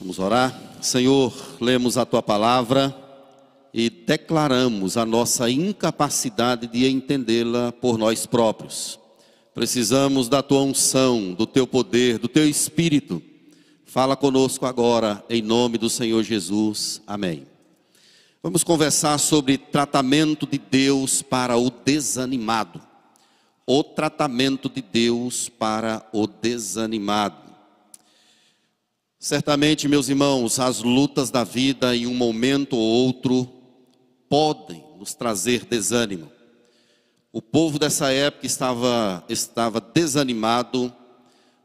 Vamos orar. Senhor, lemos a tua palavra e declaramos a nossa incapacidade de entendê-la por nós próprios. Precisamos da tua unção, do teu poder, do teu espírito. Fala conosco agora, em nome do Senhor Jesus. Amém. Vamos conversar sobre tratamento de Deus para o desanimado. O tratamento de Deus para o desanimado. Certamente, meus irmãos, as lutas da vida em um momento ou outro podem nos trazer desânimo. O povo dessa época estava, estava desanimado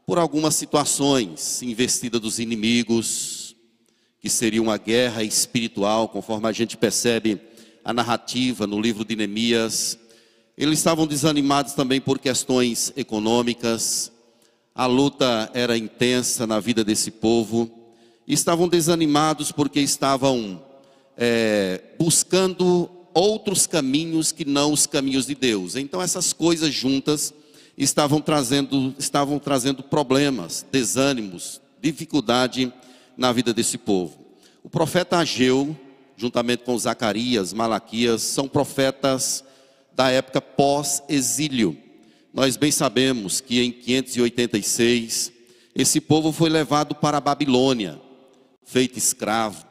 por algumas situações, investida dos inimigos, que seria uma guerra espiritual, conforme a gente percebe a narrativa no livro de Neemias. Eles estavam desanimados também por questões econômicas, a luta era intensa na vida desse povo. Estavam desanimados porque estavam é, buscando outros caminhos que não os caminhos de Deus. Então essas coisas juntas estavam trazendo, estavam trazendo problemas, desânimos, dificuldade na vida desse povo. O profeta Ageu, juntamente com Zacarias, Malaquias, são profetas da época pós-exílio. Nós bem sabemos que em 586 esse povo foi levado para a Babilônia, feito escravo,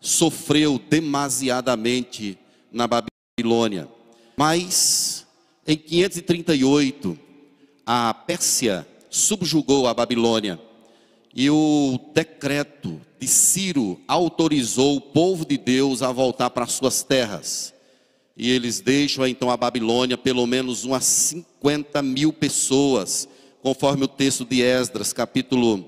sofreu demasiadamente na Babilônia. Mas em 538 a Pérsia subjugou a Babilônia e o decreto de Ciro autorizou o povo de Deus a voltar para suas terras. E eles deixam então a Babilônia pelo menos umas 50 mil pessoas, conforme o texto de Esdras, capítulo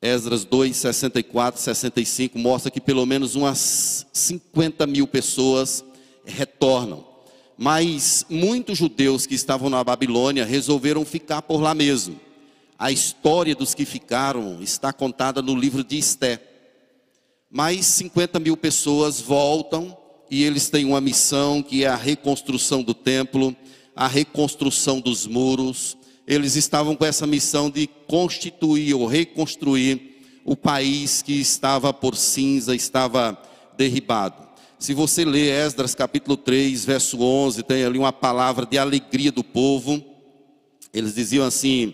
Esdras 2, 64, 65, mostra que pelo menos umas 50 mil pessoas retornam. Mas muitos judeus que estavam na Babilônia resolveram ficar por lá mesmo. A história dos que ficaram está contada no livro de Esté. Mais 50 mil pessoas voltam e eles têm uma missão que é a reconstrução do templo, a reconstrução dos muros. Eles estavam com essa missão de constituir ou reconstruir o país que estava por cinza, estava derribado. Se você ler Esdras capítulo 3, verso 11, tem ali uma palavra de alegria do povo. Eles diziam assim: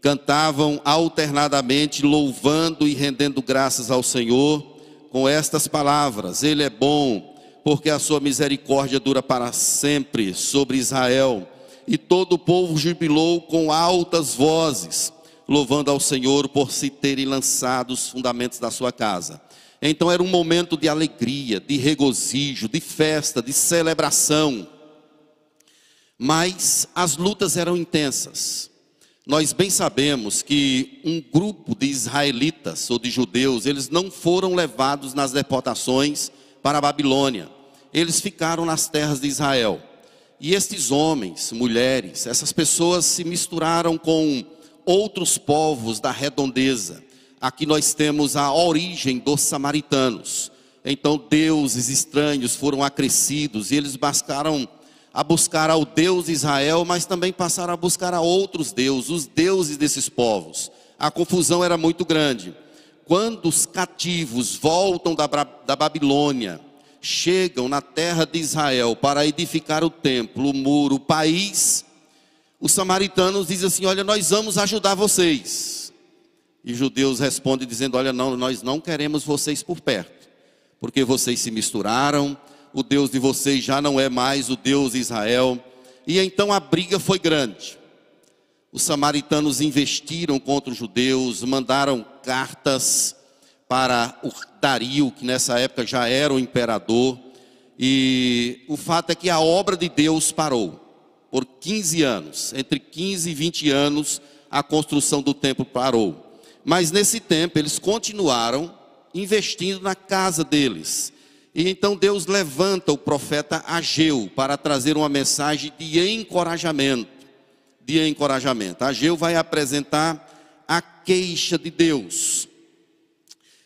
cantavam alternadamente, louvando e rendendo graças ao Senhor, com estas palavras: Ele é bom, porque a sua misericórdia dura para sempre sobre Israel. E todo o povo jubilou com altas vozes, louvando ao Senhor por se terem lançado os fundamentos da sua casa. Então era um momento de alegria, de regozijo, de festa, de celebração. Mas as lutas eram intensas. Nós bem sabemos que um grupo de israelitas ou de judeus, eles não foram levados nas deportações para a Babilônia. Eles ficaram nas terras de Israel. E estes homens, mulheres, essas pessoas se misturaram com outros povos da redondeza. Aqui nós temos a origem dos samaritanos. Então deuses estranhos foram acrescidos e eles buscaram a buscar ao Deus de Israel, mas também passaram a buscar a outros deuses, os deuses desses povos. A confusão era muito grande quando os cativos voltam da, da Babilônia, chegam na terra de Israel para edificar o templo, o muro, o país, os samaritanos dizem assim: Olha, nós vamos ajudar vocês. E judeus respondem dizendo: Olha, não, nós não queremos vocês por perto, porque vocês se misturaram, o Deus de vocês já não é mais o Deus de Israel. E então a briga foi grande. Os samaritanos investiram contra os judeus, mandaram cartas para o Dario, que nessa época já era o imperador. E o fato é que a obra de Deus parou por 15 anos. Entre 15 e 20 anos, a construção do templo parou. Mas nesse tempo, eles continuaram investindo na casa deles. E então Deus levanta o profeta Ageu para trazer uma mensagem de encorajamento de encorajamento. Ageu vai apresentar a queixa de Deus.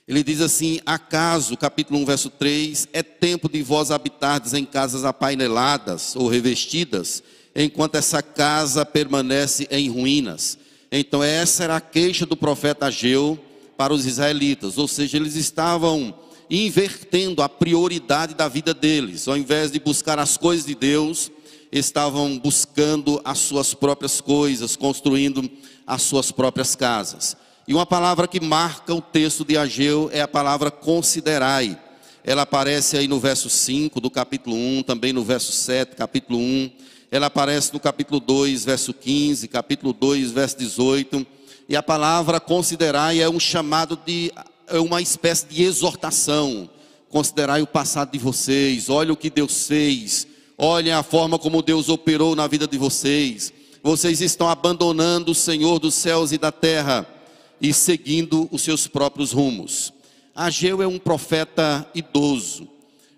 Ele diz assim: Acaso, capítulo 1, verso 3, é tempo de vós habitardes em casas apaineladas ou revestidas, enquanto essa casa permanece em ruínas. Então, essa era a queixa do profeta Ageu para os israelitas, ou seja, eles estavam invertendo a prioridade da vida deles, ao invés de buscar as coisas de Deus, estavam buscando as suas próprias coisas, construindo as suas próprias casas. E uma palavra que marca o texto de Ageu é a palavra considerai. Ela aparece aí no verso 5 do capítulo 1, também no verso 7, capítulo 1. Ela aparece no capítulo 2, verso 15, capítulo 2, verso 18. E a palavra considerai é um chamado de é uma espécie de exortação. Considerai o passado de vocês, olha o que Deus fez, olhem a forma como Deus operou na vida de vocês. Vocês estão abandonando o Senhor dos céus e da terra e seguindo os seus próprios rumos. Ageu é um profeta idoso.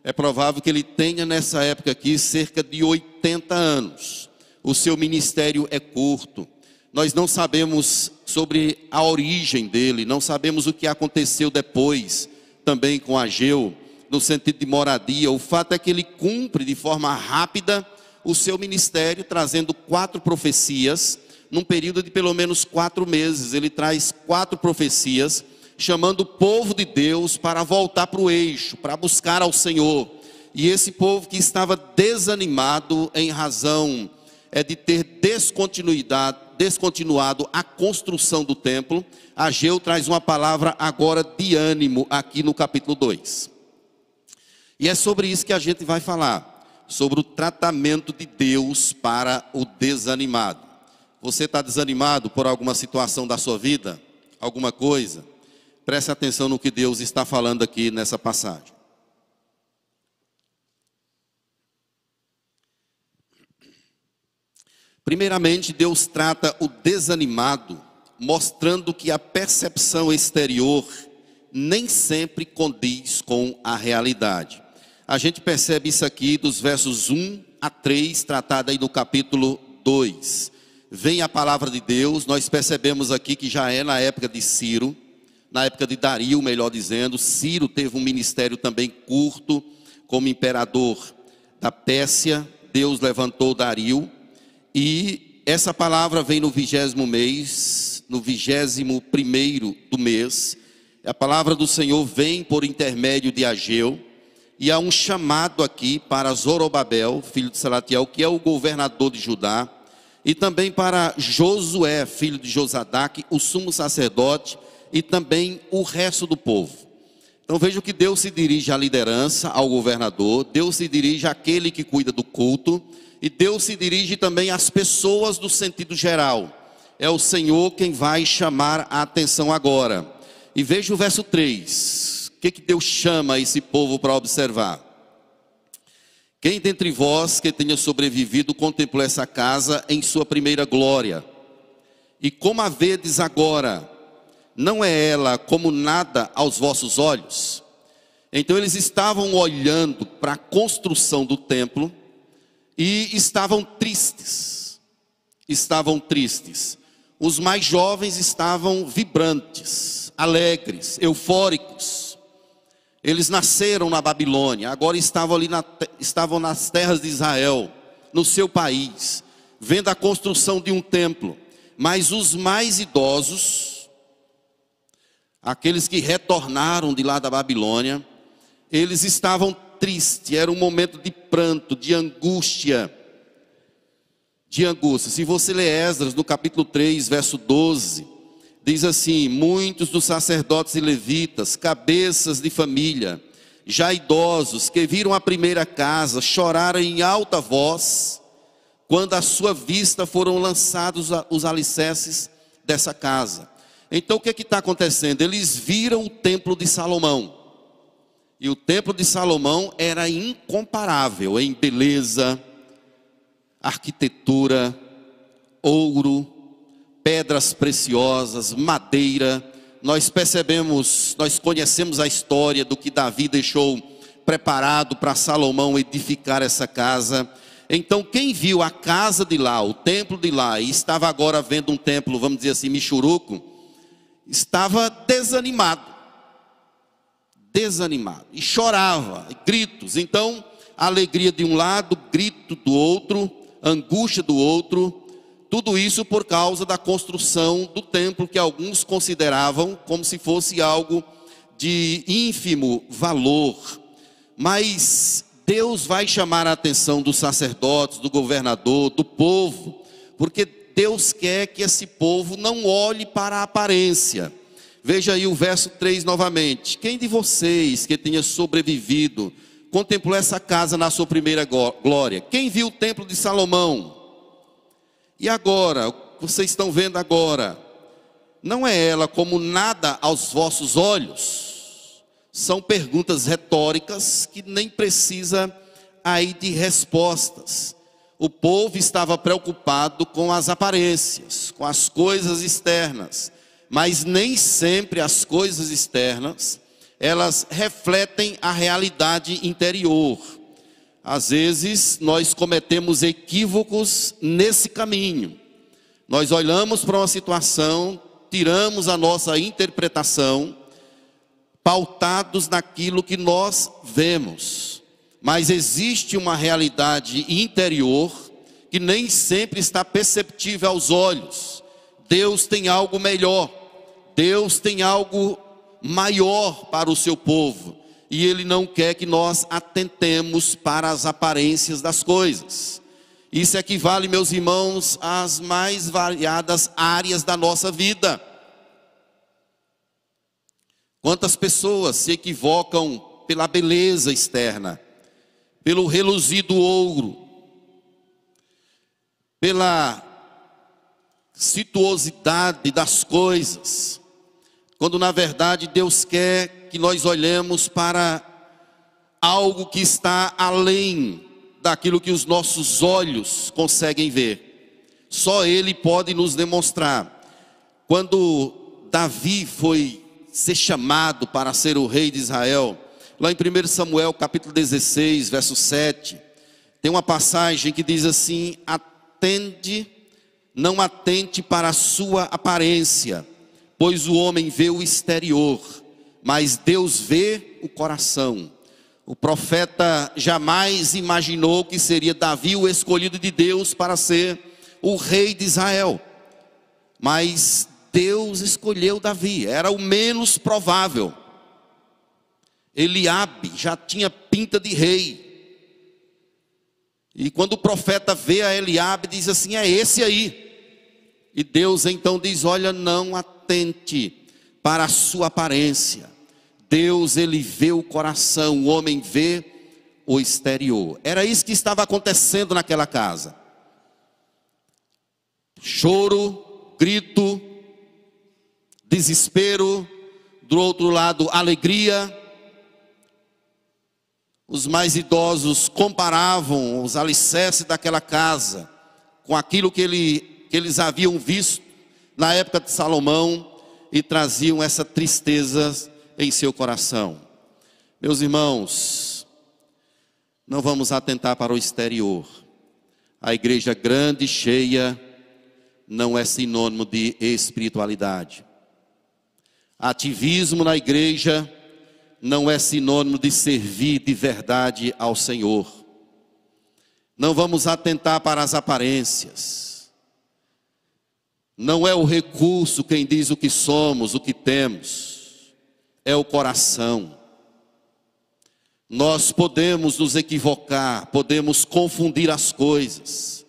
É provável que ele tenha nessa época aqui cerca de 80 anos. O seu ministério é curto. Nós não sabemos sobre a origem dele, não sabemos o que aconteceu depois, também com Ageu, no sentido de moradia. O fato é que ele cumpre de forma rápida o seu ministério, trazendo quatro profecias, num período de pelo menos quatro meses. Ele traz quatro profecias, chamando o povo de Deus para voltar para o eixo, para buscar ao Senhor. E esse povo que estava desanimado em razão é de ter descontinuidade, descontinuado a construção do templo, Ageu traz uma palavra agora de ânimo aqui no capítulo 2. E é sobre isso que a gente vai falar, sobre o tratamento de Deus para o desanimado. Você está desanimado por alguma situação da sua vida? Alguma coisa? Preste atenção no que Deus está falando aqui nessa passagem. Primeiramente, Deus trata o desanimado, mostrando que a percepção exterior nem sempre condiz com a realidade. A gente percebe isso aqui dos versos 1 a 3, tratado aí no capítulo 2. Vem a palavra de Deus, nós percebemos aqui que já é na época de Ciro, na época de Dario, melhor dizendo. Ciro teve um ministério também curto, como imperador da Pérsia. Deus levantou Dario e essa palavra vem no vigésimo mês, no vigésimo primeiro do mês. A palavra do Senhor vem por intermédio de Ageu. E há um chamado aqui para Zorobabel, filho de Salatiel, que é o governador de Judá. E também para Josué, filho de Josadaque, o sumo sacerdote. E também o resto do povo. Então veja que Deus se dirige à liderança, ao governador. Deus se dirige àquele que cuida do culto e Deus se dirige também às pessoas do sentido geral. É o Senhor quem vai chamar a atenção agora. E veja o verso 3. Que, que Deus chama esse povo para observar? Quem dentre vós que tenha sobrevivido contemplou essa casa em sua primeira glória? E como a vedes agora, não é ela como nada aos vossos olhos? Então eles estavam olhando para a construção do templo e estavam tristes. Estavam tristes. Os mais jovens estavam vibrantes, alegres, eufóricos. Eles nasceram na Babilônia, agora estavam ali na, estavam nas terras de Israel, no seu país, vendo a construção de um templo. Mas os mais idosos, aqueles que retornaram de lá da Babilônia, eles estavam triste, era um momento de pranto, de angústia. De angústia. Se você ler Esdras no capítulo 3, verso 12, diz assim: Muitos dos sacerdotes e levitas, cabeças de família, já idosos, que viram a primeira casa, choraram em alta voz, quando à sua vista foram lançados os alicerces dessa casa. Então o que é está acontecendo? Eles viram o templo de Salomão. E o templo de Salomão era incomparável em beleza, arquitetura, ouro, pedras preciosas, madeira. Nós percebemos, nós conhecemos a história do que Davi deixou preparado para Salomão edificar essa casa. Então, quem viu a casa de lá, o templo de lá, e estava agora vendo um templo, vamos dizer assim, michuruco, estava desanimado desanimado e chorava, gritos. Então, alegria de um lado, grito do outro, angústia do outro, Tudo isso por causa da construção do templo que alguns consideravam como se fosse algo de ínfimo valor. Mas Deus vai chamar a atenção dos sacerdotes, do governador, do povo, porque Deus quer que esse povo não olhe para a aparência. Veja aí o verso 3 novamente. Quem de vocês que tenha sobrevivido contemplou essa casa na sua primeira glória? Quem viu o templo de Salomão? E agora, vocês estão vendo agora, não é ela como nada aos vossos olhos? São perguntas retóricas que nem precisa aí de respostas. O povo estava preocupado com as aparências, com as coisas externas, mas nem sempre as coisas externas elas refletem a realidade interior. Às vezes nós cometemos equívocos nesse caminho. Nós olhamos para uma situação, tiramos a nossa interpretação, pautados naquilo que nós vemos. Mas existe uma realidade interior que nem sempre está perceptível aos olhos. Deus tem algo melhor. Deus tem algo maior para o seu povo e Ele não quer que nós atentemos para as aparências das coisas. Isso equivale, meus irmãos, às mais variadas áreas da nossa vida. Quantas pessoas se equivocam pela beleza externa, pelo reluzir do ouro, pela situosidade das coisas, quando na verdade Deus quer que nós olhemos para algo que está além daquilo que os nossos olhos conseguem ver. Só Ele pode nos demonstrar. Quando Davi foi ser chamado para ser o rei de Israel, lá em 1 Samuel capítulo 16, verso 7, tem uma passagem que diz assim: atende, não atente para a sua aparência, pois o homem vê o exterior, mas Deus vê o coração. O profeta jamais imaginou que seria Davi o escolhido de Deus para ser o rei de Israel. Mas Deus escolheu Davi, era o menos provável. Eliabe já tinha pinta de rei. E quando o profeta vê a Eliabe, diz assim: é esse aí. E Deus então diz: olha, não atente para a sua aparência. Deus, ele vê o coração, o homem vê o exterior. Era isso que estava acontecendo naquela casa. Choro, grito, desespero, do outro lado, alegria. Os mais idosos comparavam os alicerces daquela casa com aquilo que, ele, que eles haviam visto na época de Salomão e traziam essa tristeza em seu coração. Meus irmãos, não vamos atentar para o exterior. A igreja grande, cheia, não é sinônimo de espiritualidade. Ativismo na igreja não é sinônimo de servir de verdade ao Senhor. Não vamos atentar para as aparências. Não é o recurso quem diz o que somos, o que temos, é o coração. Nós podemos nos equivocar, podemos confundir as coisas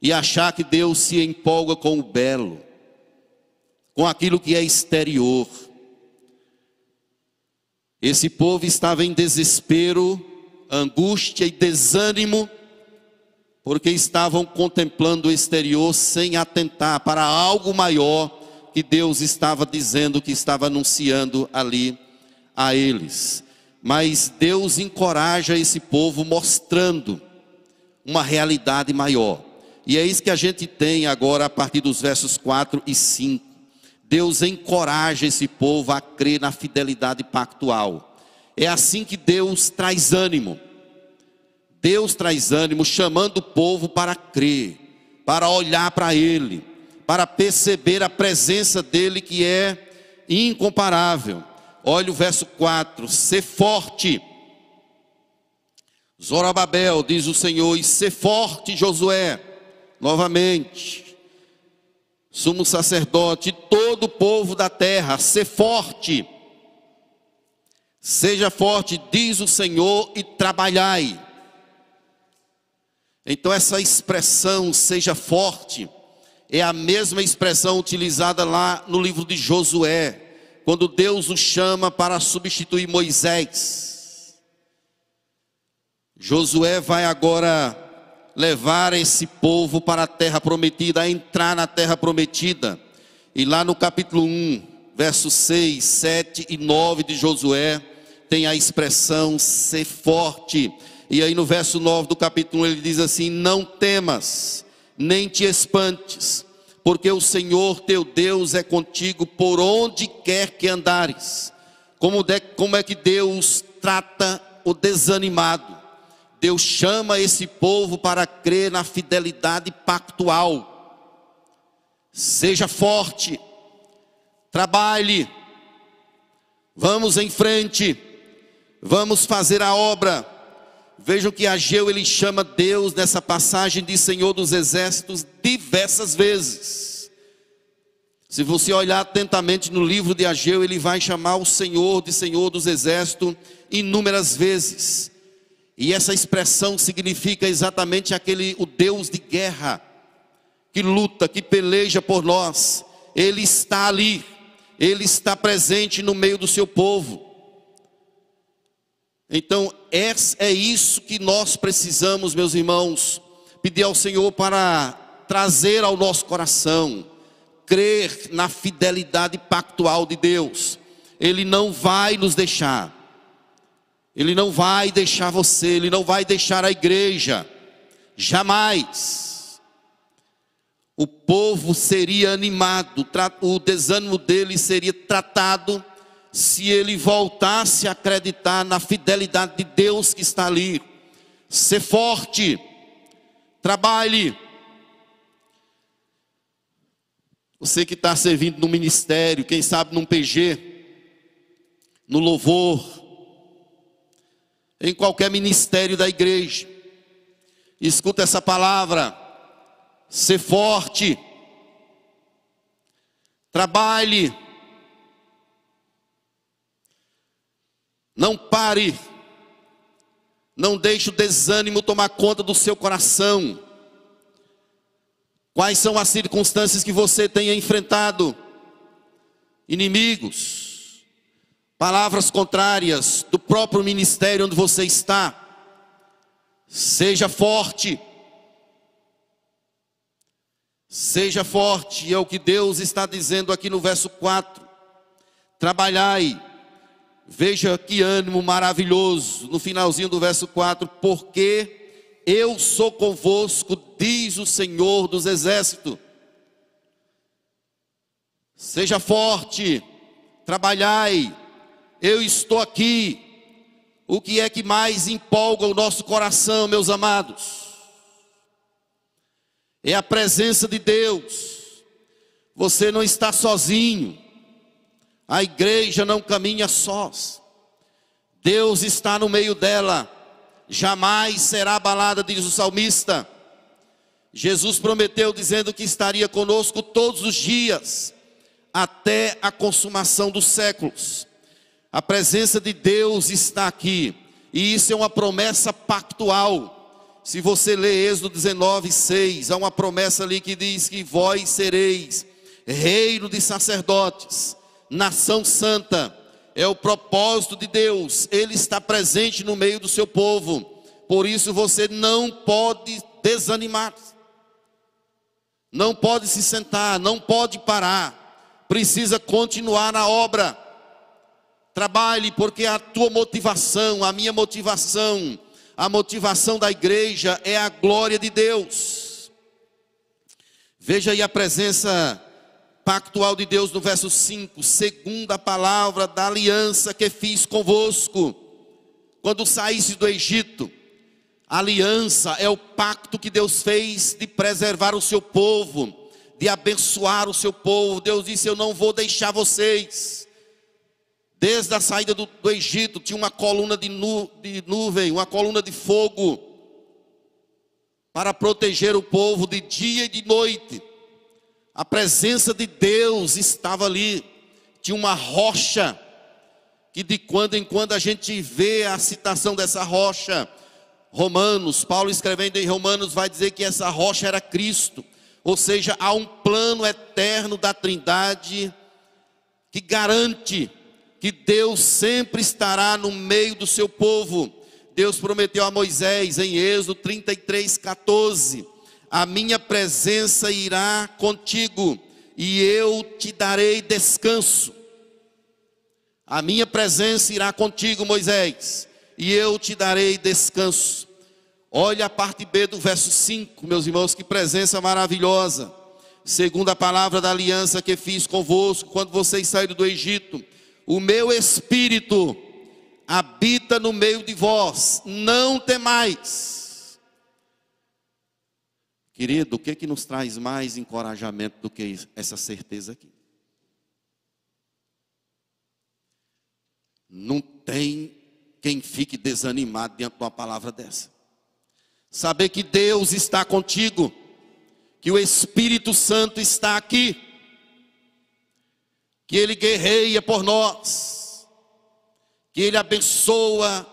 e achar que Deus se empolga com o belo, com aquilo que é exterior. Esse povo estava em desespero, angústia e desânimo porque estavam contemplando o exterior sem atentar para algo maior que Deus estava dizendo, que estava anunciando ali a eles. Mas Deus encoraja esse povo mostrando uma realidade maior. E é isso que a gente tem agora a partir dos versos 4 e 5. Deus encoraja esse povo a crer na fidelidade pactual. É assim que Deus traz ânimo. Deus traz ânimo, chamando o povo para crer, para olhar para Ele, para perceber a presença dEle que é incomparável. Olha o verso 4: ser forte. Zorobabel, diz o Senhor, e ser forte, Josué, novamente. sumo sacerdote, todo o povo da terra, ser forte. Seja forte, diz o Senhor, e trabalhai. Então, essa expressão, seja forte, é a mesma expressão utilizada lá no livro de Josué, quando Deus o chama para substituir Moisés. Josué vai agora levar esse povo para a terra prometida, a entrar na terra prometida. E lá no capítulo 1, versos 6, 7 e 9 de Josué, tem a expressão ser forte. E aí no verso 9 do capítulo 1 ele diz assim: Não temas, nem te espantes, porque o Senhor teu Deus é contigo por onde quer que andares. Como, de, como é que Deus trata o desanimado? Deus chama esse povo para crer na fidelidade pactual. Seja forte, trabalhe, vamos em frente, vamos fazer a obra. Vejam que Ageu ele chama Deus nessa passagem de Senhor dos Exércitos diversas vezes. Se você olhar atentamente no livro de Ageu, ele vai chamar o Senhor de Senhor dos Exércitos inúmeras vezes. E essa expressão significa exatamente aquele o Deus de guerra que luta, que peleja por nós. Ele está ali. Ele está presente no meio do seu povo. Então, é, isso que nós precisamos, meus irmãos, pedir ao Senhor para trazer ao nosso coração, crer na fidelidade pactual de Deus. Ele não vai nos deixar. Ele não vai deixar você, ele não vai deixar a igreja. Jamais. O povo seria animado, o desânimo dele seria tratado se ele voltasse a acreditar na fidelidade de Deus que está ali. Ser forte, trabalhe. Você que está servindo no ministério, quem sabe num PG, no louvor, em qualquer ministério da igreja. Escuta essa palavra. Ser forte. Trabalhe. Não pare. Não deixe o desânimo tomar conta do seu coração. Quais são as circunstâncias que você tenha enfrentado? Inimigos, palavras contrárias do próprio ministério onde você está. Seja forte. Seja forte, é o que Deus está dizendo aqui no verso 4. Trabalhai. Veja que ânimo maravilhoso no finalzinho do verso 4, porque eu sou convosco, diz o Senhor dos exércitos. Seja forte, trabalhai, eu estou aqui. O que é que mais empolga o nosso coração, meus amados? É a presença de Deus. Você não está sozinho. A igreja não caminha sós. Deus está no meio dela. Jamais será abalada, diz o salmista. Jesus prometeu dizendo que estaria conosco todos os dias, até a consumação dos séculos. A presença de Deus está aqui. E isso é uma promessa pactual. Se você lê Êxodo 19, 6, há uma promessa ali que diz que vós sereis reino de sacerdotes, nação santa. É o propósito de Deus. Ele está presente no meio do seu povo. Por isso você não pode desanimar. Não pode se sentar, não pode parar. Precisa continuar na obra. Trabalhe, porque a tua motivação, a minha motivação, a motivação da igreja é a glória de Deus. Veja aí a presença pactual de Deus no verso 5, segundo a palavra da aliança que fiz convosco, quando saísse do Egito. A aliança é o pacto que Deus fez de preservar o seu povo, de abençoar o seu povo. Deus disse: Eu não vou deixar vocês Desde a saída do, do Egito tinha uma coluna de, nu, de nuvem, uma coluna de fogo, para proteger o povo de dia e de noite. A presença de Deus estava ali. Tinha uma rocha que de quando em quando a gente vê a citação dessa rocha. Romanos, Paulo escrevendo em Romanos vai dizer que essa rocha era Cristo. Ou seja, há um plano eterno da Trindade que garante que Deus sempre estará no meio do seu povo. Deus prometeu a Moisés em Êxodo 33, 14: A minha presença irá contigo e eu te darei descanso. A minha presença irá contigo, Moisés, e eu te darei descanso. Olha a parte B do verso 5, meus irmãos, que presença maravilhosa. Segundo a palavra da aliança que fiz convosco quando vocês saíram do Egito, o meu espírito habita no meio de vós, não temais. Querido, o que que nos traz mais encorajamento do que essa certeza aqui? Não tem quem fique desanimado diante de uma palavra dessa. Saber que Deus está contigo, que o Espírito Santo está aqui, que Ele guerreia por nós, que Ele abençoa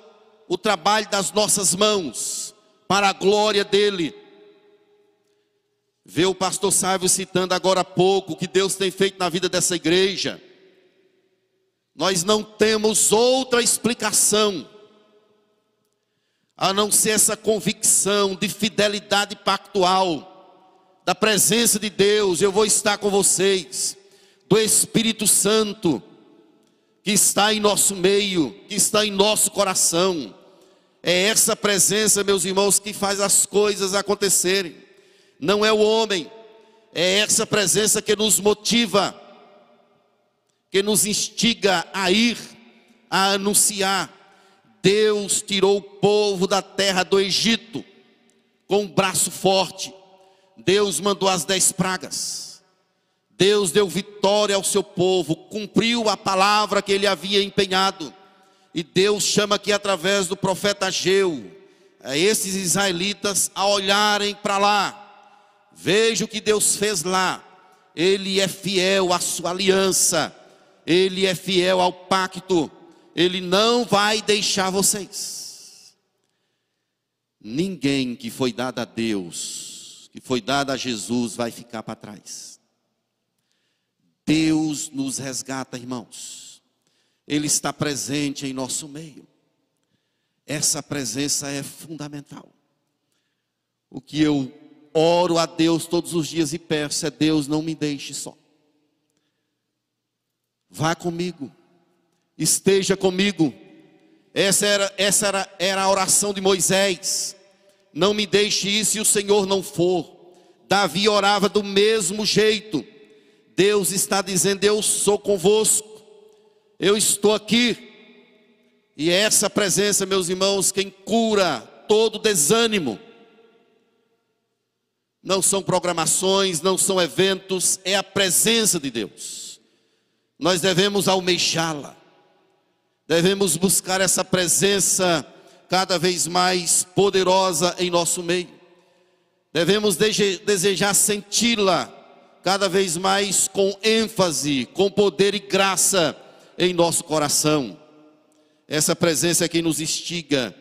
o trabalho das nossas mãos, para a glória dEle. Vê o pastor Sávio citando agora há pouco o que Deus tem feito na vida dessa igreja. Nós não temos outra explicação a não ser essa convicção de fidelidade pactual, da presença de Deus, eu vou estar com vocês, do Espírito Santo, que está em nosso meio, que está em nosso coração. É essa presença, meus irmãos, que faz as coisas acontecerem. Não é o homem, é essa presença que nos motiva que nos instiga a ir, a anunciar. Deus tirou o povo da terra do Egito com um braço forte. Deus mandou as dez pragas. Deus deu vitória ao seu povo, cumpriu a palavra que ele havia empenhado. E Deus chama aqui através do profeta Ageu, esses israelitas a olharem para lá. Veja o que Deus fez lá. Ele é fiel à sua aliança ele é fiel ao pacto, Ele não vai deixar vocês. Ninguém que foi dado a Deus, que foi dado a Jesus, vai ficar para trás. Deus nos resgata, irmãos. Ele está presente em nosso meio. Essa presença é fundamental. O que eu oro a Deus todos os dias e peço é: Deus, não me deixe só. Vá comigo, esteja comigo. Essa era, essa era, era a oração de Moisés. Não me deixe ir se o Senhor não for. Davi orava do mesmo jeito. Deus está dizendo: Eu sou convosco, eu estou aqui. E essa presença, meus irmãos, quem cura todo desânimo. Não são programações, não são eventos, é a presença de Deus nós devemos almejá-la, devemos buscar essa presença cada vez mais poderosa em nosso meio, devemos desejar senti-la cada vez mais com ênfase, com poder e graça em nosso coração. Essa presença é quem nos instiga,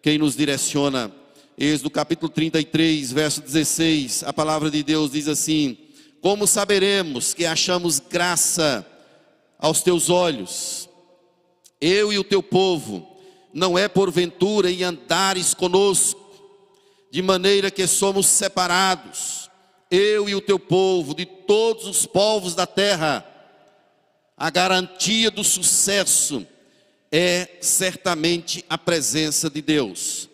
quem nos direciona. Êxodo capítulo 33, verso 16, a palavra de Deus diz assim: Como saberemos que achamos graça aos teus olhos, eu e o teu povo, não é porventura em andares conosco, de maneira que somos separados, eu e o teu povo, de todos os povos da terra, a garantia do sucesso é certamente a presença de Deus.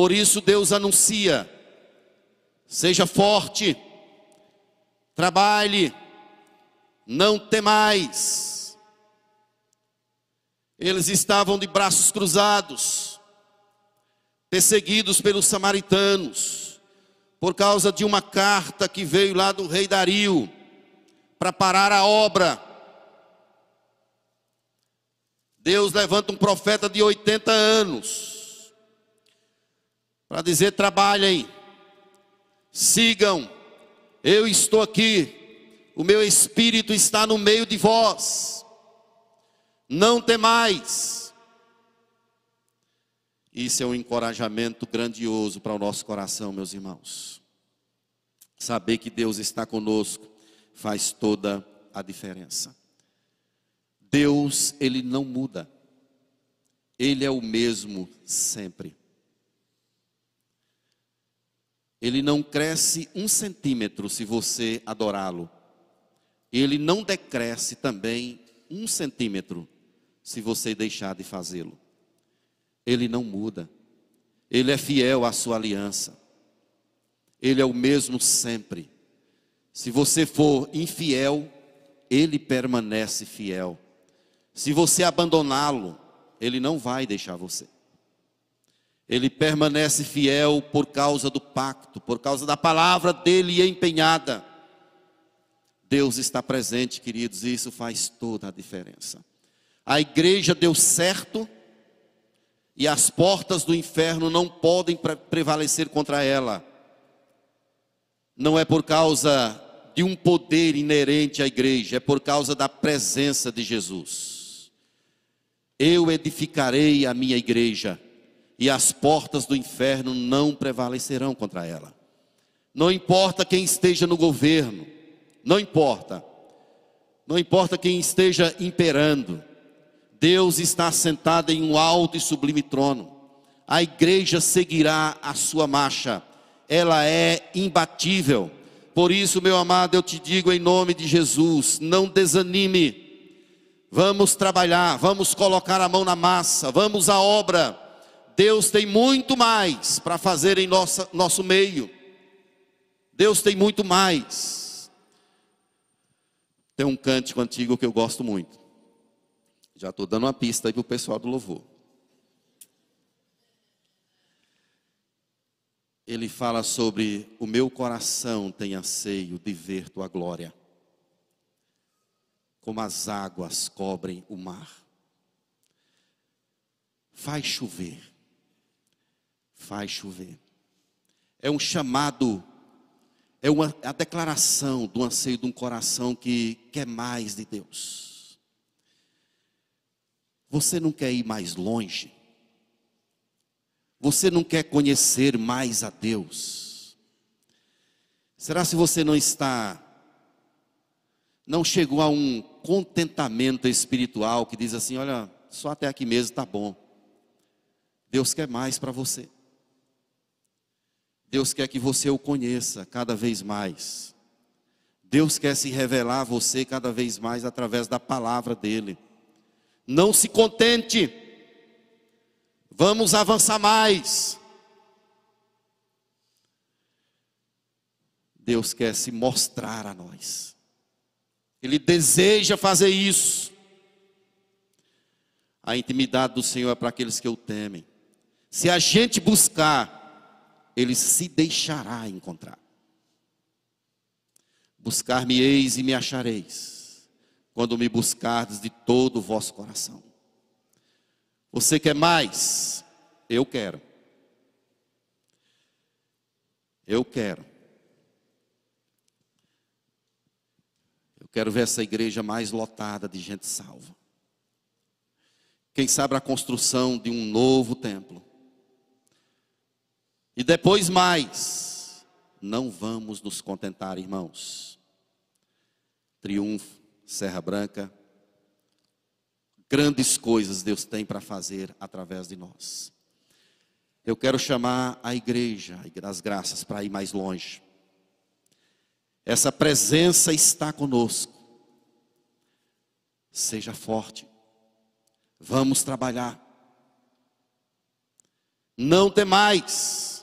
Por isso Deus anuncia: seja forte, trabalhe, não temais. Eles estavam de braços cruzados, perseguidos pelos samaritanos, por causa de uma carta que veio lá do rei Dario, para parar a obra. Deus levanta um profeta de 80 anos, para dizer: trabalhem, sigam, eu estou aqui, o meu espírito está no meio de vós. Não temais. Isso é um encorajamento grandioso para o nosso coração, meus irmãos. Saber que Deus está conosco faz toda a diferença. Deus, ele não muda. Ele é o mesmo sempre. Ele não cresce um centímetro se você adorá-lo. Ele não decresce também um centímetro se você deixar de fazê-lo. Ele não muda. Ele é fiel à sua aliança. Ele é o mesmo sempre. Se você for infiel, ele permanece fiel. Se você abandoná-lo, ele não vai deixar você. Ele permanece fiel por causa do pacto, por causa da palavra dele empenhada. Deus está presente, queridos, e isso faz toda a diferença. A igreja deu certo e as portas do inferno não podem prevalecer contra ela. Não é por causa de um poder inerente à igreja, é por causa da presença de Jesus. Eu edificarei a minha igreja e as portas do inferno não prevalecerão contra ela. Não importa quem esteja no governo, não importa, não importa quem esteja imperando, Deus está sentado em um alto e sublime trono, a igreja seguirá a sua marcha, ela é imbatível. Por isso, meu amado, eu te digo em nome de Jesus: não desanime, vamos trabalhar, vamos colocar a mão na massa, vamos à obra Deus tem muito mais para fazer em nossa, nosso meio. Deus tem muito mais. Tem um cântico antigo que eu gosto muito. Já estou dando uma pista aí para o pessoal do louvor. Ele fala sobre o meu coração tem anseio de ver tua glória, como as águas cobrem o mar. Faz chover faz chover. É um chamado, é uma a declaração do anseio de um coração que quer mais de Deus. Você não quer ir mais longe? Você não quer conhecer mais a Deus? Será se você não está não chegou a um contentamento espiritual que diz assim, olha, só até aqui mesmo está bom. Deus quer mais para você. Deus quer que você o conheça cada vez mais. Deus quer se revelar a você cada vez mais através da palavra dele. Não se contente. Vamos avançar mais. Deus quer se mostrar a nós. Ele deseja fazer isso. A intimidade do Senhor é para aqueles que o temem. Se a gente buscar ele se deixará encontrar. Buscar-me-eis e me achareis, quando me buscardes de todo o vosso coração. Você quer mais? Eu quero. Eu quero. Eu quero ver essa igreja mais lotada de gente salva. Quem sabe a construção de um novo templo e depois mais, não vamos nos contentar, irmãos. Triunfo, Serra Branca, grandes coisas Deus tem para fazer através de nós. Eu quero chamar a igreja das graças para ir mais longe. Essa presença está conosco. Seja forte. Vamos trabalhar. Não tem mais.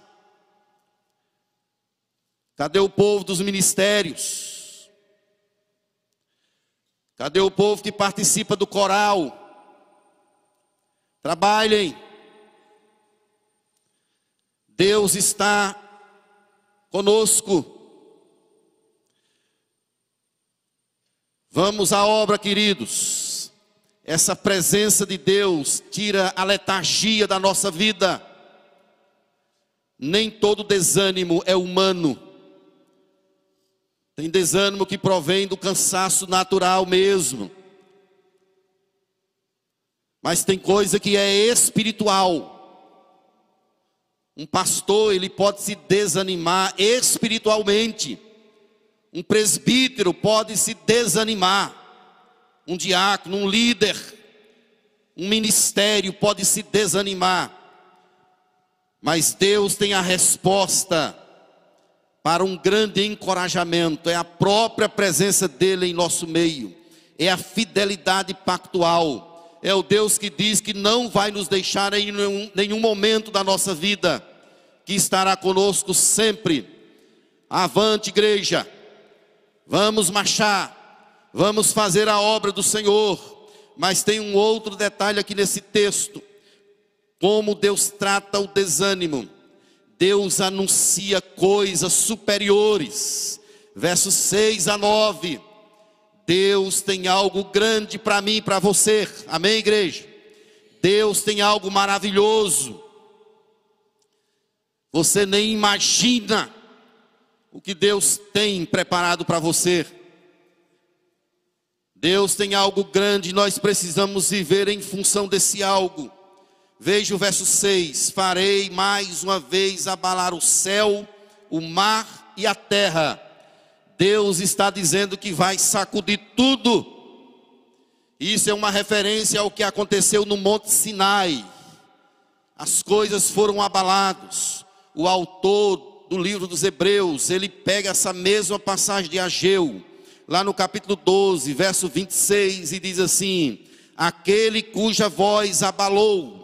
Cadê o povo dos ministérios? Cadê o povo que participa do coral? Trabalhem. Deus está conosco. Vamos à obra, queridos. Essa presença de Deus tira a letargia da nossa vida. Nem todo desânimo é humano. Tem desânimo que provém do cansaço natural mesmo. Mas tem coisa que é espiritual. Um pastor, ele pode se desanimar espiritualmente. Um presbítero pode se desanimar. Um diácono, um líder, um ministério pode se desanimar. Mas Deus tem a resposta para um grande encorajamento, é a própria presença dele em nosso meio, é a fidelidade pactual, é o Deus que diz que não vai nos deixar em nenhum, nenhum momento da nossa vida, que estará conosco sempre. Avante, igreja, vamos marchar, vamos fazer a obra do Senhor, mas tem um outro detalhe aqui nesse texto, como Deus trata o desânimo. Deus anuncia coisas superiores. Versos 6 a 9. Deus tem algo grande para mim e para você. Amém, igreja? Deus tem algo maravilhoso. Você nem imagina o que Deus tem preparado para você. Deus tem algo grande, nós precisamos viver em função desse algo. Veja o verso 6: Farei mais uma vez abalar o céu, o mar e a terra. Deus está dizendo que vai sacudir tudo. Isso é uma referência ao que aconteceu no Monte Sinai. As coisas foram abaladas. O autor do livro dos Hebreus, ele pega essa mesma passagem de Ageu, lá no capítulo 12, verso 26, e diz assim: Aquele cuja voz abalou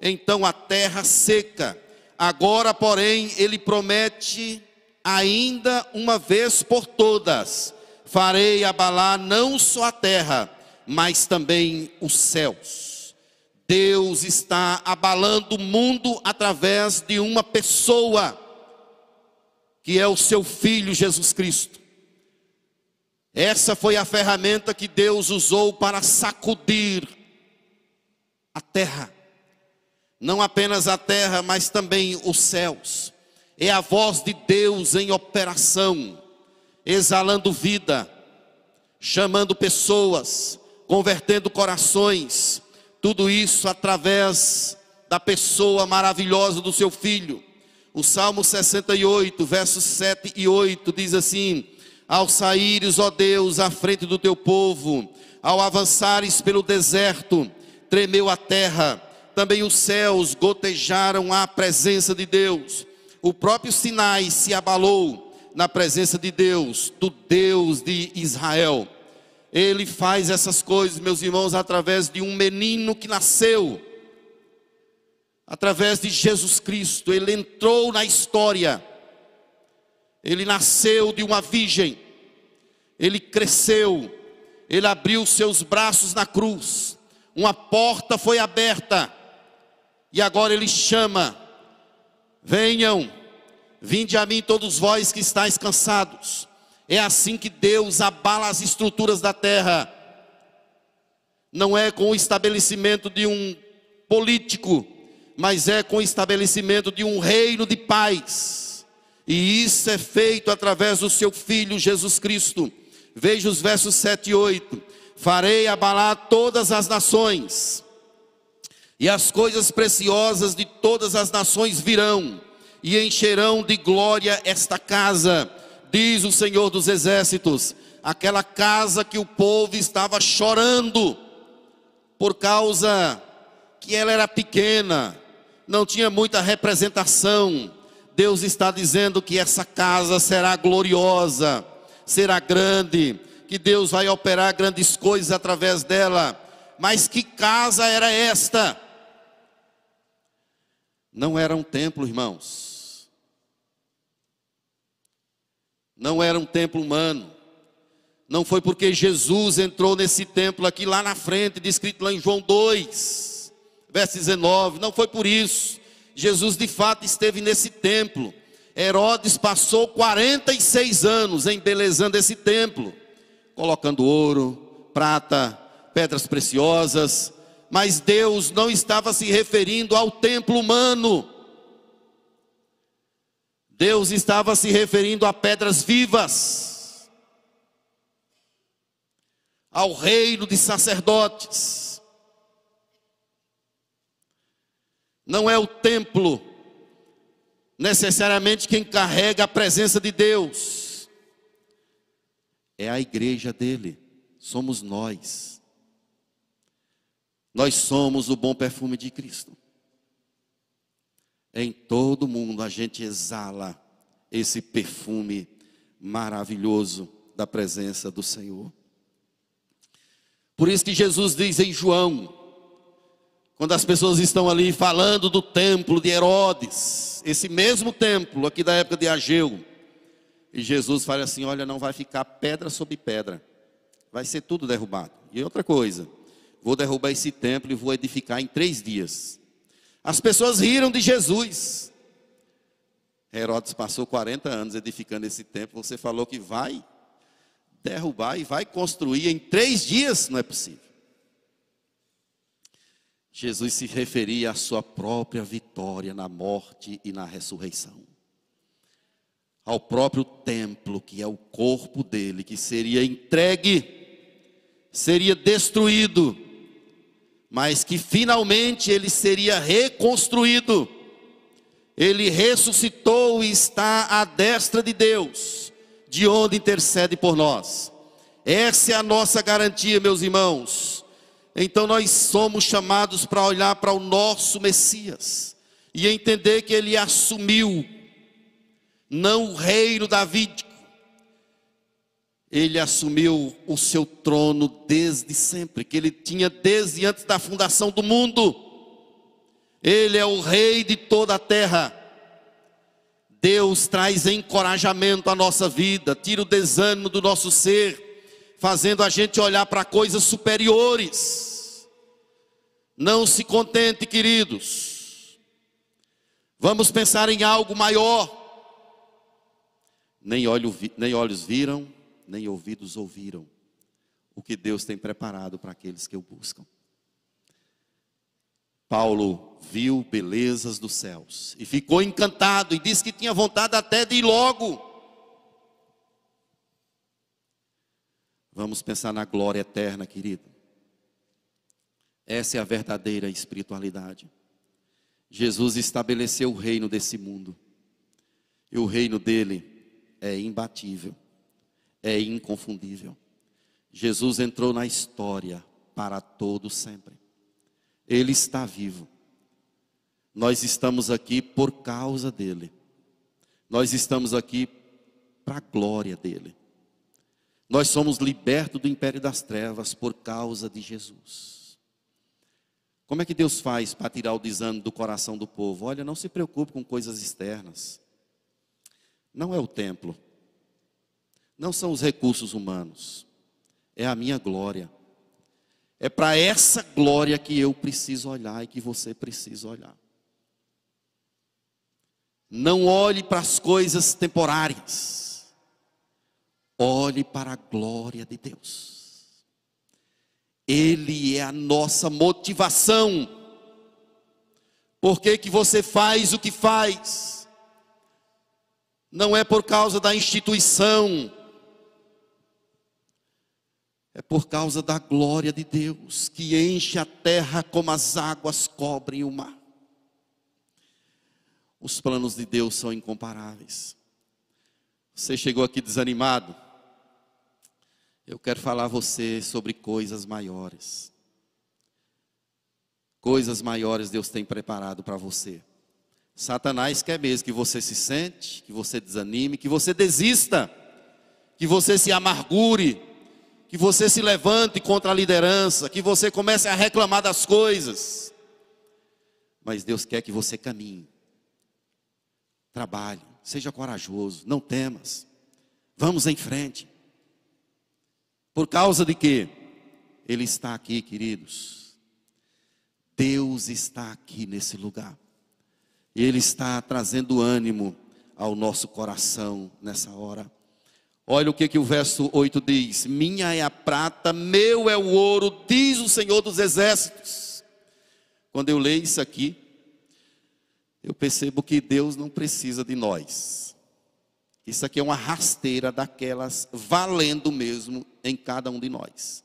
então a terra seca. Agora, porém, ele promete ainda uma vez por todas: farei abalar não só a terra, mas também os céus. Deus está abalando o mundo através de uma pessoa, que é o seu filho Jesus Cristo. Essa foi a ferramenta que Deus usou para sacudir a terra não apenas a terra, mas também os céus. É a voz de Deus em operação, exalando vida, chamando pessoas, convertendo corações, tudo isso através da pessoa maravilhosa do seu filho. O Salmo 68, versos 7 e 8 diz assim: Ao saíres, ó Deus, à frente do teu povo, ao avançares pelo deserto, tremeu a terra também os céus gotejaram a presença de Deus. O próprio Sinai se abalou na presença de Deus, do Deus de Israel. Ele faz essas coisas, meus irmãos, através de um menino que nasceu, através de Jesus Cristo. Ele entrou na história. Ele nasceu de uma virgem. Ele cresceu. Ele abriu seus braços na cruz. Uma porta foi aberta e agora ele chama: Venham, vinde a mim todos vós que estáis cansados. É assim que Deus abala as estruturas da terra. Não é com o estabelecimento de um político, mas é com o estabelecimento de um reino de paz. E isso é feito através do seu filho Jesus Cristo. Veja os versos 7 e 8. Farei abalar todas as nações e as coisas preciosas de todas as nações virão e encherão de glória esta casa, diz o Senhor dos Exércitos, aquela casa que o povo estava chorando por causa que ela era pequena, não tinha muita representação. Deus está dizendo que essa casa será gloriosa, será grande, que Deus vai operar grandes coisas através dela. Mas que casa era esta? Não era um templo, irmãos. Não era um templo humano. Não foi porque Jesus entrou nesse templo aqui lá na frente, descrito lá em João 2, verso 19. Não foi por isso. Jesus de fato esteve nesse templo. Herodes passou 46 anos embelezando esse templo, colocando ouro, prata, pedras preciosas, mas Deus não estava se referindo ao templo humano. Deus estava se referindo a pedras vivas. ao reino de sacerdotes. Não é o templo necessariamente quem carrega a presença de Deus, é a igreja dele, somos nós. Nós somos o bom perfume de Cristo. Em todo mundo a gente exala esse perfume maravilhoso da presença do Senhor. Por isso que Jesus diz em João, quando as pessoas estão ali falando do templo de Herodes, esse mesmo templo aqui da época de Ageu, e Jesus fala assim: Olha, não vai ficar pedra sobre pedra, vai ser tudo derrubado. E outra coisa, vou derrubar esse templo e vou edificar em três dias. As pessoas riram de Jesus. Herodes passou 40 anos edificando esse templo. Você falou que vai derrubar e vai construir em três dias? Não é possível. Jesus se referia à sua própria vitória na morte e na ressurreição. Ao próprio templo, que é o corpo dele, que seria entregue, seria destruído, mas que finalmente ele seria reconstruído. Ele ressuscitou e está à destra de Deus, de onde intercede por nós. Essa é a nossa garantia, meus irmãos. Então nós somos chamados para olhar para o nosso Messias e entender que ele assumiu não o reino davídico, ele assumiu o seu trono desde sempre, que ele tinha desde antes da fundação do mundo. Ele é o rei de toda a terra. Deus traz encorajamento à nossa vida, tira o desânimo do nosso ser, fazendo a gente olhar para coisas superiores. Não se contente, queridos. Vamos pensar em algo maior. Nem, olho, nem olhos viram, nem ouvidos ouviram o que Deus tem preparado para aqueles que o buscam. Paulo viu belezas dos céus e ficou encantado e disse que tinha vontade até de ir logo. Vamos pensar na glória eterna, querido. Essa é a verdadeira espiritualidade. Jesus estabeleceu o reino desse mundo. E o reino dele é imbatível, é inconfundível. Jesus entrou na história para todo sempre. Ele está vivo. Nós estamos aqui por causa dele. Nós estamos aqui para a glória dele. Nós somos libertos do império das trevas por causa de Jesus. Como é que Deus faz para tirar o desânimo do coração do povo? Olha, não se preocupe com coisas externas. Não é o templo. Não são os recursos humanos. É a minha glória. É para essa glória que eu preciso olhar e que você precisa olhar. Não olhe para as coisas temporárias. Olhe para a glória de Deus. Ele é a nossa motivação. Por que, que você faz o que faz? Não é por causa da instituição, é por causa da glória de Deus que enche a terra como as águas cobrem o mar. Os planos de Deus são incomparáveis. Você chegou aqui desanimado? Eu quero falar a você sobre coisas maiores. Coisas maiores Deus tem preparado para você. Satanás quer mesmo que você se sente, que você desanime, que você desista, que você se amargure, que você se levante contra a liderança, que você comece a reclamar das coisas. Mas Deus quer que você caminhe, trabalhe, seja corajoso, não temas, vamos em frente. Por causa de quê? Ele está aqui, queridos. Deus está aqui nesse lugar. Ele está trazendo ânimo ao nosso coração nessa hora. Olha o que, que o verso 8 diz: Minha é a prata, meu é o ouro, diz o Senhor dos Exércitos. Quando eu leio isso aqui, eu percebo que Deus não precisa de nós. Isso aqui é uma rasteira daquelas valendo mesmo em cada um de nós.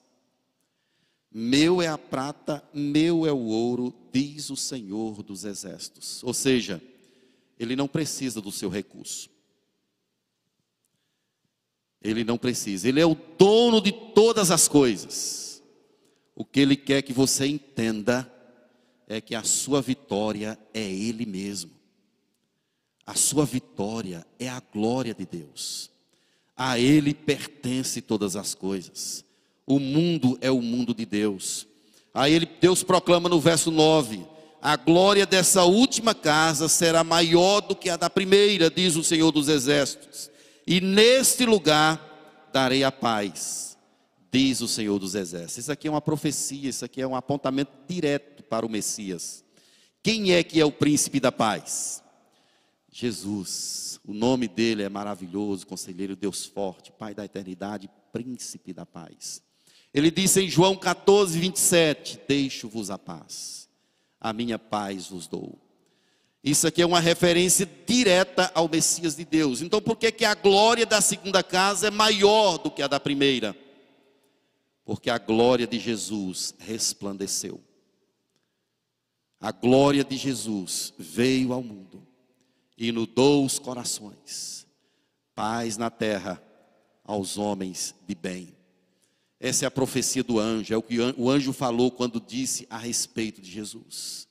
Meu é a prata, meu é o ouro, diz o Senhor dos Exércitos. Ou seja, ele não precisa do seu recurso. Ele não precisa, ele é o dono de todas as coisas. O que ele quer que você entenda é que a sua vitória é ele mesmo. A sua vitória é a glória de Deus. A Ele pertence todas as coisas. O mundo é o mundo de Deus. A Ele, Deus proclama no verso 9: A glória dessa última casa será maior do que a da primeira, diz o Senhor dos Exércitos. E neste lugar darei a paz, diz o Senhor dos Exércitos. Isso aqui é uma profecia, isso aqui é um apontamento direto para o Messias. Quem é que é o príncipe da paz? Jesus, o nome dele é maravilhoso, conselheiro, Deus forte, Pai da eternidade, príncipe da paz. Ele disse em João 14, 27: Deixo-vos a paz, a minha paz vos dou. Isso aqui é uma referência direta ao Messias de Deus. Então, por que, que a glória da segunda casa é maior do que a da primeira? Porque a glória de Jesus resplandeceu. A glória de Jesus veio ao mundo inundou os corações. Paz na terra aos homens de bem. Essa é a profecia do anjo, é o que o anjo falou quando disse a respeito de Jesus.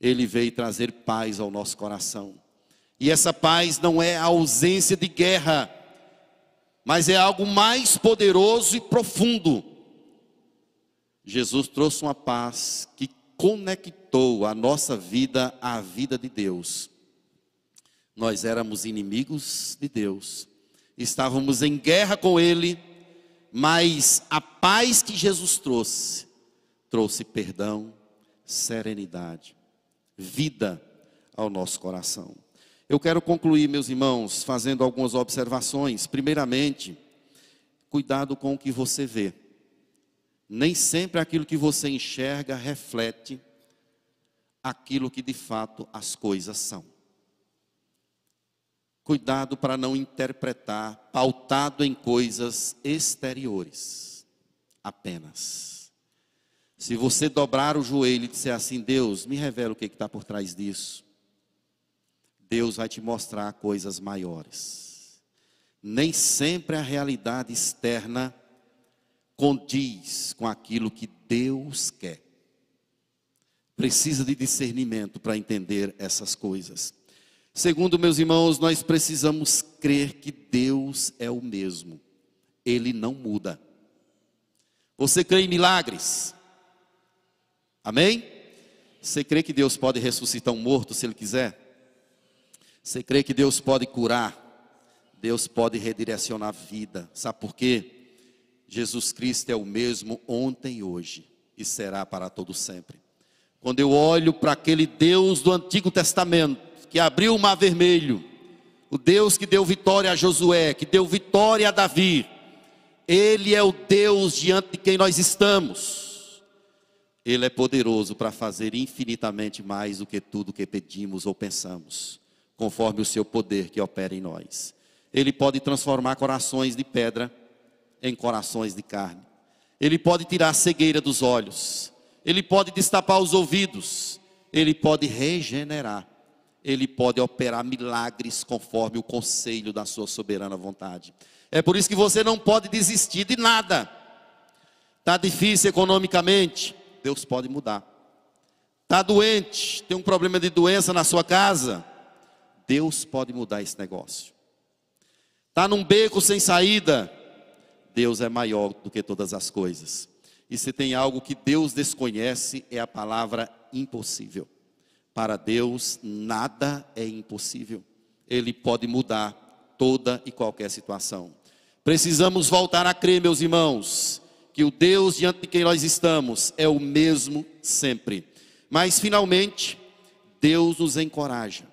Ele veio trazer paz ao nosso coração. E essa paz não é a ausência de guerra, mas é algo mais poderoso e profundo. Jesus trouxe uma paz que conectou a nossa vida à vida de Deus nós éramos inimigos de Deus, estávamos em guerra com Ele, mas a paz que Jesus trouxe, trouxe perdão, serenidade, vida ao nosso coração. Eu quero concluir, meus irmãos, fazendo algumas observações. Primeiramente, cuidado com o que você vê. Nem sempre aquilo que você enxerga reflete aquilo que de fato as coisas são. Cuidado para não interpretar pautado em coisas exteriores apenas. Se você dobrar o joelho e disser assim, Deus, me revela o que está por trás disso. Deus vai te mostrar coisas maiores. Nem sempre a realidade externa condiz com aquilo que Deus quer. Precisa de discernimento para entender essas coisas. Segundo, meus irmãos, nós precisamos crer que Deus é o mesmo, Ele não muda. Você crê em milagres? Amém? Você crê que Deus pode ressuscitar um morto se Ele quiser? Você crê que Deus pode curar? Deus pode redirecionar a vida. Sabe por quê? Jesus Cristo é o mesmo ontem hoje e será para todo sempre. Quando eu olho para aquele Deus do Antigo Testamento, que abriu o mar vermelho, o Deus que deu vitória a Josué, que deu vitória a Davi, ele é o Deus diante de quem nós estamos. Ele é poderoso para fazer infinitamente mais do que tudo que pedimos ou pensamos, conforme o seu poder que opera em nós. Ele pode transformar corações de pedra em corações de carne. Ele pode tirar a cegueira dos olhos. Ele pode destapar os ouvidos. Ele pode regenerar ele pode operar milagres conforme o conselho da sua soberana vontade. É por isso que você não pode desistir de nada. Está difícil economicamente, Deus pode mudar. Está doente, tem um problema de doença na sua casa, Deus pode mudar esse negócio. Está num beco sem saída, Deus é maior do que todas as coisas. E se tem algo que Deus desconhece, é a palavra impossível. Para Deus nada é impossível. Ele pode mudar toda e qualquer situação. Precisamos voltar a crer, meus irmãos, que o Deus diante de quem nós estamos é o mesmo sempre. Mas finalmente, Deus nos encoraja,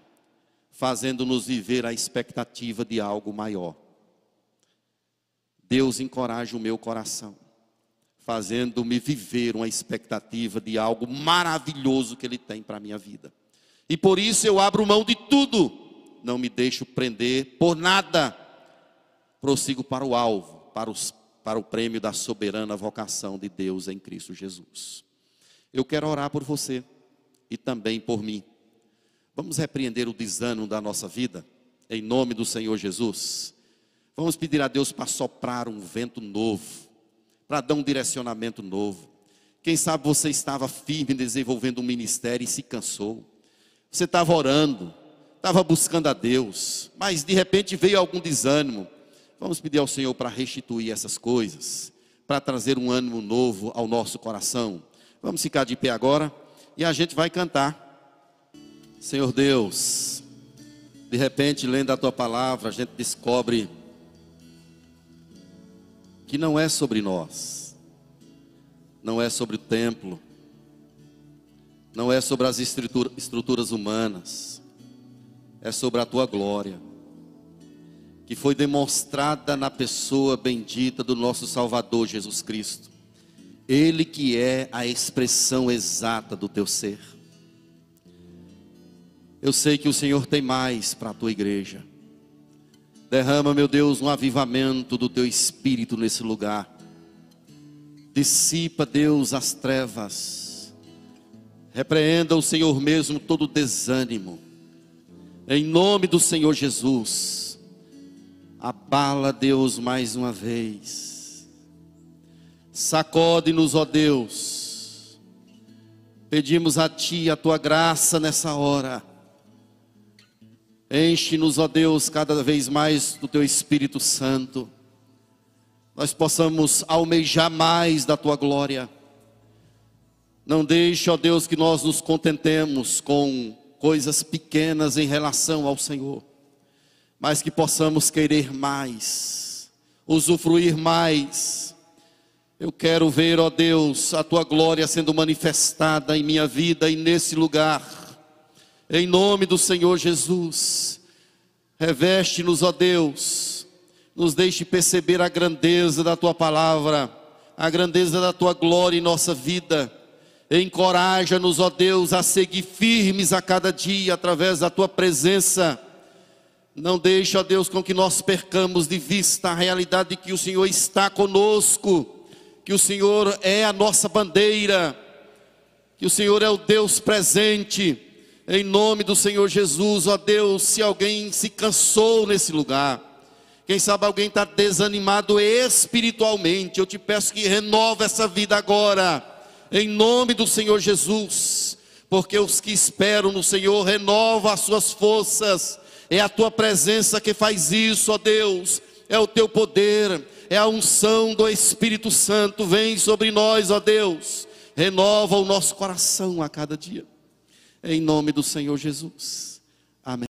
fazendo-nos viver a expectativa de algo maior. Deus encoraja o meu coração fazendo-me viver uma expectativa de algo maravilhoso que Ele tem para a minha vida. E por isso eu abro mão de tudo, não me deixo prender por nada, prossigo para o alvo, para os para o prêmio da soberana vocação de Deus em Cristo Jesus. Eu quero orar por você e também por mim. Vamos repreender o desânimo da nossa vida, em nome do Senhor Jesus. Vamos pedir a Deus para soprar um vento novo, para dar um direcionamento novo. Quem sabe você estava firme desenvolvendo um ministério e se cansou. Você estava orando, estava buscando a Deus, mas de repente veio algum desânimo. Vamos pedir ao Senhor para restituir essas coisas, para trazer um ânimo novo ao nosso coração. Vamos ficar de pé agora e a gente vai cantar. Senhor Deus, de repente, lendo a tua palavra, a gente descobre que não é sobre nós, não é sobre o templo, não é sobre as estruturas humanas, é sobre a tua glória, que foi demonstrada na pessoa bendita do nosso Salvador Jesus Cristo, Ele que é a expressão exata do teu ser. Eu sei que o Senhor tem mais para a tua igreja. Derrama, meu Deus, um avivamento do teu espírito nesse lugar. Dissipa, Deus, as trevas. Repreenda o Senhor mesmo todo desânimo. Em nome do Senhor Jesus. Abala, Deus, mais uma vez. Sacode-nos, ó Deus. Pedimos a Ti a Tua graça nessa hora Enche-nos, ó Deus, cada vez mais do Teu Espírito Santo. Nós possamos almejar mais da Tua glória. Não deixe, ó Deus, que nós nos contentemos com coisas pequenas em relação ao Senhor, mas que possamos querer mais, usufruir mais. Eu quero ver, ó Deus, a tua glória sendo manifestada em minha vida e nesse lugar. Em nome do Senhor Jesus, reveste-nos, ó Deus, nos deixe perceber a grandeza da tua palavra, a grandeza da tua glória em nossa vida. Encoraja-nos, ó Deus, a seguir firmes a cada dia através da tua presença. Não deixe, ó Deus, com que nós percamos de vista a realidade de que o Senhor está conosco, que o Senhor é a nossa bandeira, que o Senhor é o Deus presente. Em nome do Senhor Jesus, ó Deus, se alguém se cansou nesse lugar, quem sabe alguém está desanimado espiritualmente, eu te peço que renova essa vida agora, em nome do Senhor Jesus, porque os que esperam no Senhor renovam as suas forças, é a tua presença que faz isso, ó Deus, é o teu poder, é a unção do Espírito Santo, vem sobre nós, ó Deus, renova o nosso coração a cada dia. Em nome do Senhor Jesus.